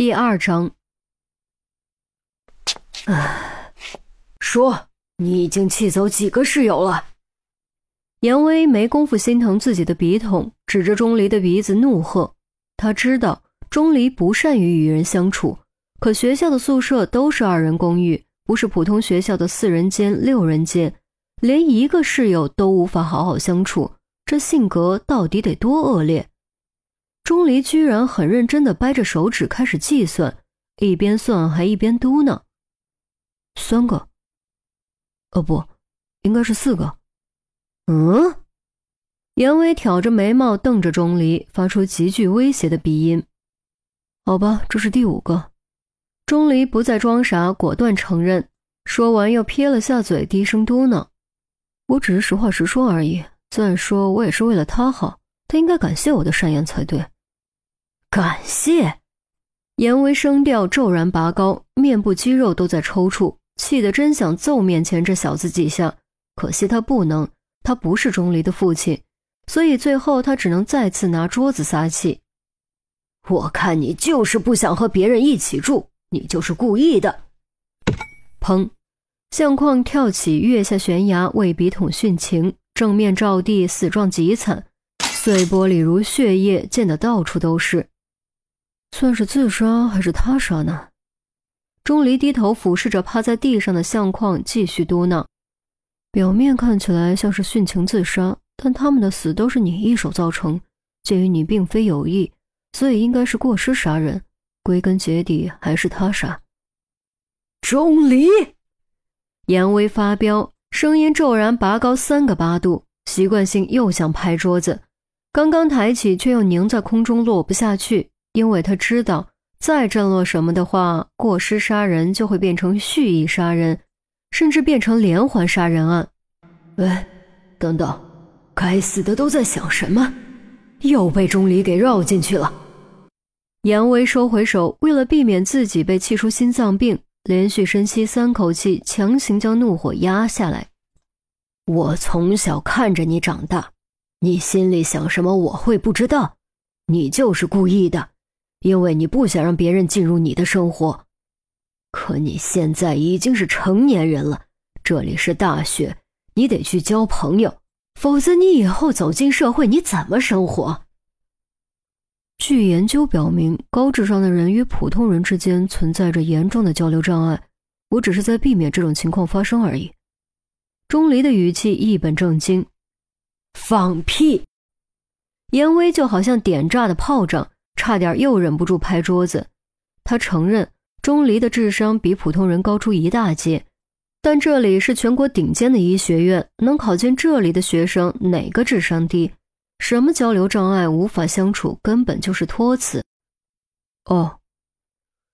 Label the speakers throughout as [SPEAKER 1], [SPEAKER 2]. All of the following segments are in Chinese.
[SPEAKER 1] 第二章。
[SPEAKER 2] 唉，说，你已经气走几个室友了？
[SPEAKER 1] 严威没工夫心疼自己的笔筒，指着钟离的鼻子怒喝。他知道钟离不善于与人相处，可学校的宿舍都是二人公寓，不是普通学校的四人间、六人间，连一个室友都无法好好相处，这性格到底得多恶劣？钟离居然很认真的掰着手指开始计算，一边算还一边嘟囔：“三个，哦不，应该是四个。”
[SPEAKER 2] 嗯，
[SPEAKER 1] 严威挑着眉毛瞪着钟离，发出极具威胁的鼻音：“好吧，这是第五个。”钟离不再装傻，果断承认。说完又撇了下嘴，低声嘟囔：“我只是实话实说而已。再说，我也是为了他好，他应该感谢我的善言才对。”
[SPEAKER 2] 感谢，
[SPEAKER 1] 严威声调骤然拔高，面部肌肉都在抽搐，气得真想揍面前这小子几下，可惜他不能，他不是钟离的父亲，所以最后他只能再次拿桌子撒气。
[SPEAKER 2] 我看你就是不想和别人一起住，你就是故意的。
[SPEAKER 1] 砰！相框跳起，跃下悬崖，为笔筒殉情，正面照地，死状极惨，碎玻璃如血液，溅得到处都是。算是自杀还是他杀呢？钟离低头俯视着趴在地上的相框，继续嘟囔：“表面看起来像是殉情自杀，但他们的死都是你一手造成。鉴于你并非有意，所以应该是过失杀人。归根结底还是他杀。”
[SPEAKER 2] 钟离，
[SPEAKER 1] 严威发飙，声音骤然拔高三个八度，习惯性又想拍桌子，刚刚抬起，却又凝在空中落不下去。因为他知道，再震落什么的话，过失杀人就会变成蓄意杀人，甚至变成连环杀人案。
[SPEAKER 2] 喂，等等，该死的都在想什么？又被钟离给绕进去了。
[SPEAKER 1] 严威收回手，为了避免自己被气出心脏病，连续深吸三口气，强行将怒火压下来。
[SPEAKER 2] 我从小看着你长大，你心里想什么我会不知道，你就是故意的。因为你不想让别人进入你的生活，可你现在已经是成年人了，这里是大学，你得去交朋友，否则你以后走进社会你怎么生活？
[SPEAKER 1] 据研究表明，高智商的人与普通人之间存在着严重的交流障碍，我只是在避免这种情况发生而已。钟离的语气一本正经，
[SPEAKER 2] 放屁！
[SPEAKER 1] 严威就好像点炸的炮仗。差点又忍不住拍桌子。他承认钟离的智商比普通人高出一大截，但这里是全国顶尖的医学院，能考进这里的学生哪个智商低？什么交流障碍、无法相处，根本就是托词。哦，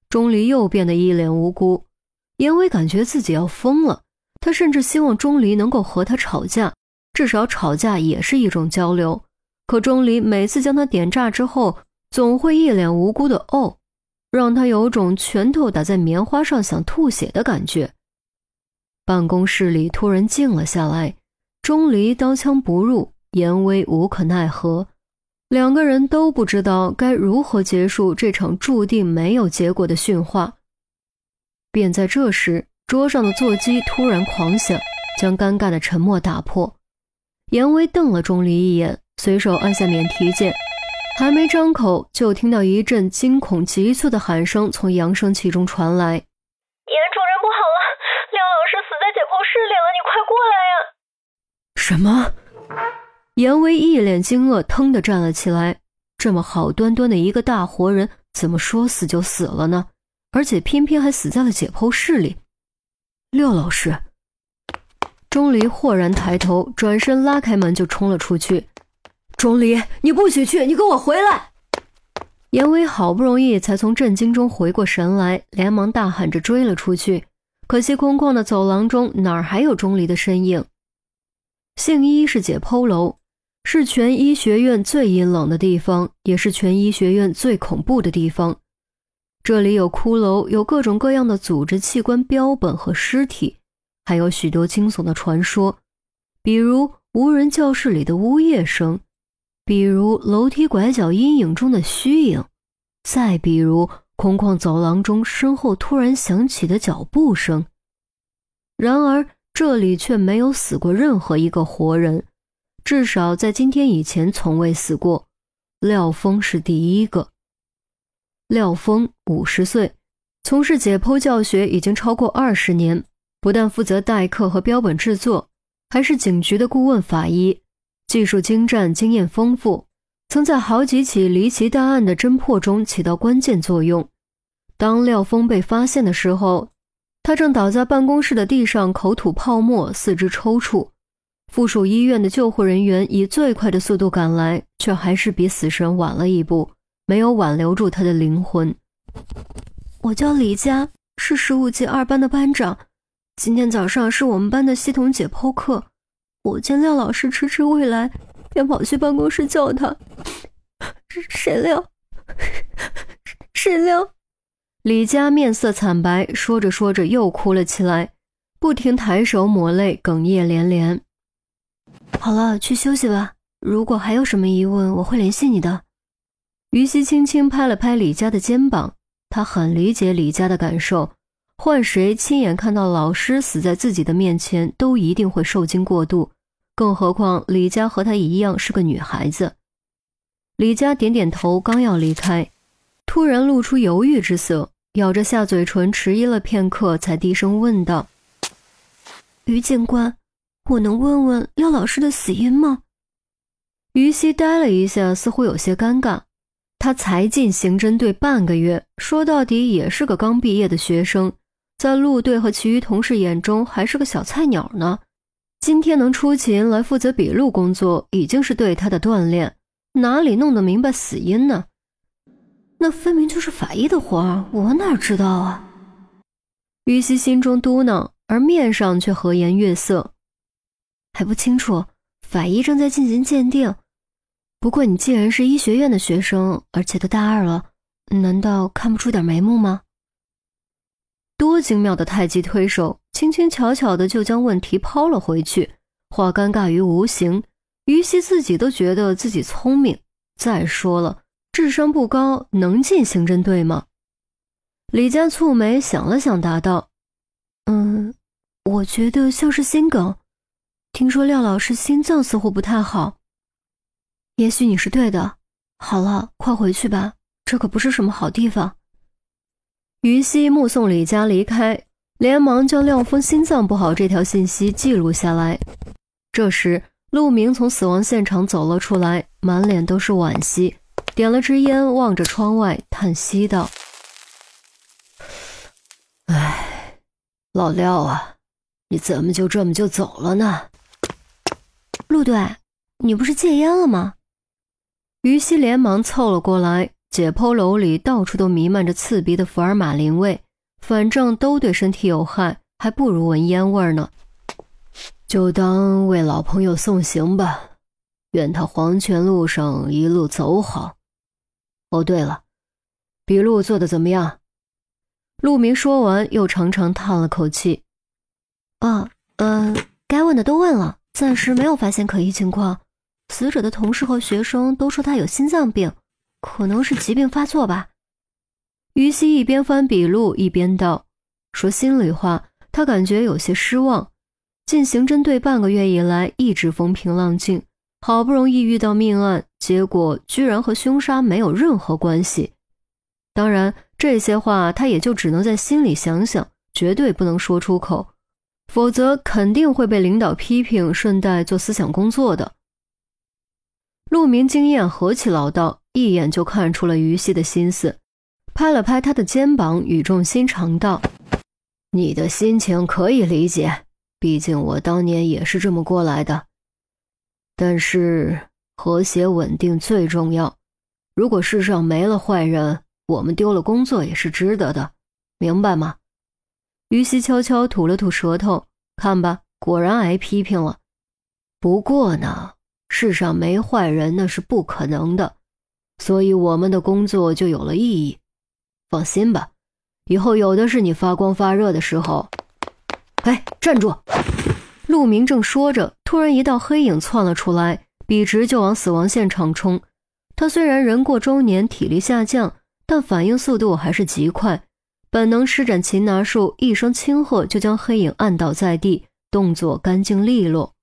[SPEAKER 1] 钟离又变得一脸无辜。严威感觉自己要疯了，他甚至希望钟离能够和他吵架，至少吵架也是一种交流。可钟离每次将他点炸之后，总会一脸无辜的哦，让他有种拳头打在棉花上想吐血的感觉。办公室里突然静了下来，钟离刀枪不入，严威无可奈何，两个人都不知道该如何结束这场注定没有结果的训话。便在这时，桌上的座机突然狂响，将尴尬的沉默打破。严威瞪了钟离一眼，随手按下免提键。还没张口，就听到一阵惊恐急促的喊声从扬声器中传来：“严
[SPEAKER 3] 主任不好了，廖老师死在解剖室里了，你
[SPEAKER 2] 快过来呀！”
[SPEAKER 1] 什么？严威一脸惊愕，腾地站了起来。这么好端端的一个大活人，怎么说死就死了呢？而且偏偏还死在了解剖室里。
[SPEAKER 2] 廖老师，
[SPEAKER 1] 钟离豁然抬头，转身拉开门就冲了出去。
[SPEAKER 2] 钟离，你不许去！你给我回来！
[SPEAKER 1] 严威好不容易才从震惊中回过神来，连忙大喊着追了出去。可惜空旷的走廊中哪儿还有钟离的身影？姓一是解剖楼，是全医学院最阴冷的地方，也是全医学院最恐怖的地方。这里有骷髅，有各种各样的组织器官标本和尸体，还有许多惊悚的传说，比如无人教室里的呜咽声。比如楼梯拐角阴影中的虚影，再比如空旷走廊中，身后突然响起的脚步声。然而这里却没有死过任何一个活人，至少在今天以前从未死过。廖峰是第一个。廖峰五十岁，从事解剖教学已经超过二十年，不但负责代课和标本制作，还是警局的顾问法医，技术精湛，经验丰富。曾在好几起离奇大案的侦破中起到关键作用。当廖峰被发现的时候，他正倒在办公室的地上，口吐泡沫，四肢抽搐。附属医院的救护人员以最快的速度赶来，却还是比死神晚了一步，没有挽留住他的灵魂。
[SPEAKER 4] 我叫李佳，是十五级二班的班长。今天早上是我们班的系统解剖课，我见廖老师迟迟未来。便跑去办公室叫他，谁料，谁料，
[SPEAKER 1] 李佳面色惨白，说着说着又哭了起来，不停抬手抹泪，哽咽连连。
[SPEAKER 4] 好了，去休息吧。如果还有什么疑问，我会联系你的。
[SPEAKER 1] 于西轻轻拍了拍李佳的肩膀，他很理解李佳的感受，换谁亲眼看到老师死在自己的面前，都一定会受惊过度。更何况李佳和她一样是个女孩子。李佳点点头，刚要离开，突然露出犹豫之色，咬着下嘴唇，迟疑了片刻，才低声问道：“
[SPEAKER 4] 于警官，我能问问廖老师的死因吗？”
[SPEAKER 1] 于西呆了一下，似乎有些尴尬。他才进刑侦队半个月，说到底也是个刚毕业的学生，在陆队和其余同事眼中还是个小菜鸟呢。今天能出勤来负责笔录工作，已经是对他的锻炼，哪里弄得明白死因呢？
[SPEAKER 4] 那分明就是法医的活儿，我哪知道啊？
[SPEAKER 1] 于西心中嘟囔，而面上却和颜悦色。
[SPEAKER 4] 还不清楚，法医正在进行鉴定。不过你既然是医学院的学生，而且都大二了，难道看不出点眉目吗？
[SPEAKER 1] 多精妙的太极推手！轻轻巧巧的就将问题抛了回去，化尴尬于无形。于西自己都觉得自己聪明。再说了，智商不高，能进刑侦队吗？李佳蹙眉想了想，答道：“
[SPEAKER 4] 嗯，我觉得像是心梗。听说廖老师心脏似乎不太好。也许你是对的。好了，快回去吧，这可不是什么好地方。”
[SPEAKER 1] 于西目送李佳离开。连忙将廖峰心脏不好这条信息记录下来。这时，陆明从死亡现场走了出来，满脸都是惋惜，点了支烟，望着窗外，叹息道：“
[SPEAKER 2] 哎，老廖啊，你怎么就这么就走了呢？”
[SPEAKER 4] 陆队，你不是戒烟了吗？
[SPEAKER 1] 于西连忙凑了过来。解剖楼里到处都弥漫着刺鼻的福尔马林味。反正都对身体有害，还不如闻烟味呢。
[SPEAKER 2] 就当为老朋友送行吧，愿他黄泉路上一路走好。哦，对了，笔录做的怎么样？
[SPEAKER 1] 陆明说完，又长长叹了口气。
[SPEAKER 4] 啊，嗯，该问的都问了，暂时没有发现可疑情况。死者的同事和学生都说他有心脏病，可能是疾病发作吧。
[SPEAKER 1] 于西一边翻笔录一边道：“说心里话，他感觉有些失望。进刑侦队半个月以来，一直风平浪静，好不容易遇到命案，结果居然和凶杀没有任何关系。当然，这些话他也就只能在心里想想，绝对不能说出口，否则肯定会被领导批评，顺带做思想工作的。”陆明经验何其老道，一眼就看出了于西的心思。拍了拍他的肩膀，语重心长道：“
[SPEAKER 2] 你的心情可以理解，毕竟我当年也是这么过来的。但是和谐稳定最重要。如果世上没了坏人，我们丢了工作也是值得的，明白吗？”
[SPEAKER 1] 于西悄悄吐了吐舌头，看吧，果然挨批评了。
[SPEAKER 2] 不过呢，世上没坏人那是不可能的，所以我们的工作就有了意义。放心吧，以后有的是你发光发热的时候。哎，站住！
[SPEAKER 1] 陆明正说着，突然一道黑影窜了出来，笔直就往死亡现场冲。他虽然人过中年，体力下降，但反应速度还是极快，本能施展擒拿术，一声轻喝就将黑影按倒在地，动作干净利落。